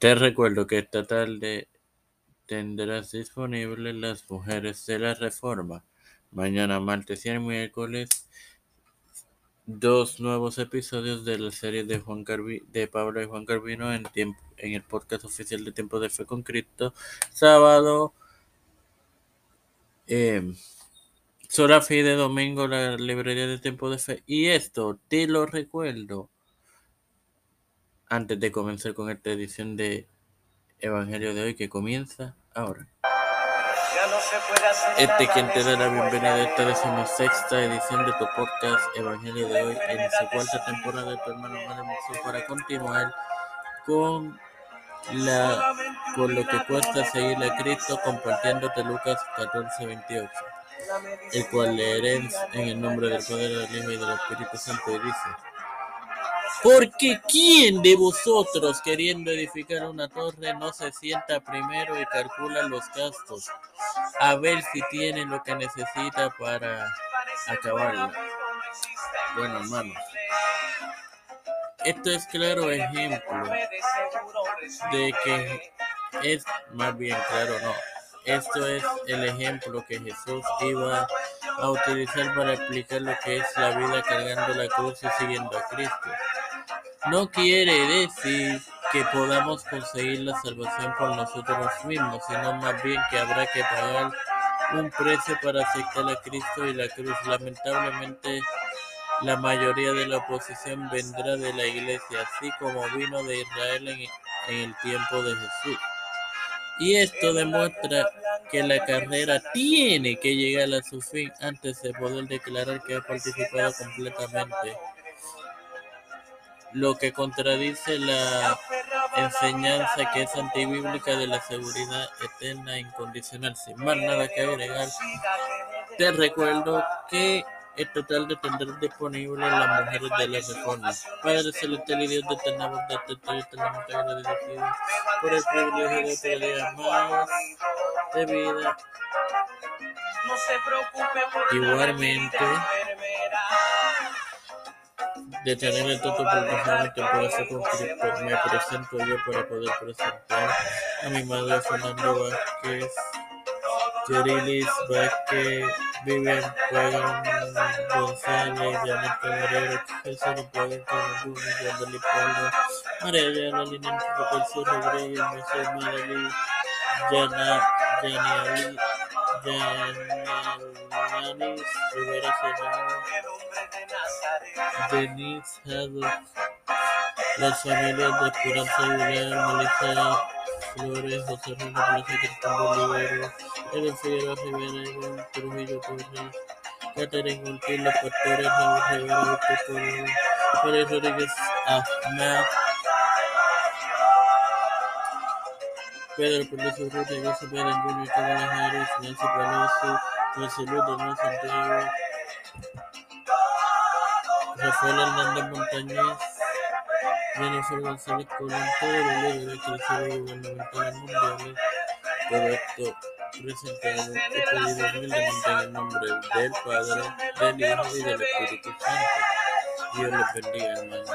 Te recuerdo que esta tarde tendrás disponibles Las Mujeres de la Reforma. Mañana, martes y el miércoles, dos nuevos episodios de la serie de Juan de Pablo y Juan Carvino en, tiempo, en el podcast oficial de Tiempo de Fe con Cristo. Sábado, eh, Sola de domingo, la librería de Tiempo de Fe. Y esto, te lo recuerdo, antes de comenzar con esta edición de Evangelio de hoy que comienza ahora. Este quien te da la bienvenida a esta decimosexta edición de tu podcast Evangelio de hoy en su cuarta temporada de tu hermano para continuar con la con lo que cuesta seguir a Cristo compartiéndote Lucas 14, 28, el cual leeré en el nombre del Padre, del Hijo y del Espíritu Santo y dice porque ¿quién de vosotros queriendo edificar una torre no se sienta primero y calcula los gastos a ver si tiene lo que necesita para acabarla? Bueno, hermanos, esto es claro ejemplo de que es más bien claro, no. Esto es el ejemplo que Jesús iba a utilizar para explicar lo que es la vida cargando la cruz y siguiendo a Cristo. No quiere decir que podamos conseguir la salvación por nosotros mismos, sino más bien que habrá que pagar un precio para aceptar a Cristo y la cruz. Lamentablemente, la mayoría de la oposición vendrá de la iglesia, así como vino de Israel en, el tiempo de Jesús. Y esto demuestra que la carrera tiene que llegar a su fin antes de poder declarar que ha participado completamente lo que contradice la enseñanza que es antibíblica de la seguridad eterna e incondicional. Sin más nada que agregar, te recuerdo que el total de tendrán disponible las mujeres de la reforma. Padre celestial y Dios de eterna bondad, te estoy eternamente agradecido por el privilegio de día más de vida. Igualmente, de tener el toto pueda ser me presento yo para poder presentar a mi madre Fernando Vázquez, Yerilis Vázquez, Vivian González, Janet Camarero, Jesús Yandeli Pablo, María Patricio Rodríguez, Maralí, Yana, Yani Yanis Rivera Serrano, Denise las familias de Esperanza Aguilar, Melissa Flores, José Rino Plaza, Cristian Bolívar, Eden Figueroa Rivera, Trujillo Torres, Catherine los pastores, Raúl Rivera, Víctor Pérez Rodríguez Pedro Pelosi Rodríguez, Pedro Junior Kamala Harris, Nancy Pelosi, Marcelo Daniel Santiago, Rafael Hernández Montañez, Jennifer González Colón, todos los líderes cristianos gubernamentales mundiales, todo esto presentado y pedido humildemente en el nombre del Padre, del Hijo y del Espíritu Santo. Dios les bendiga, hermanos.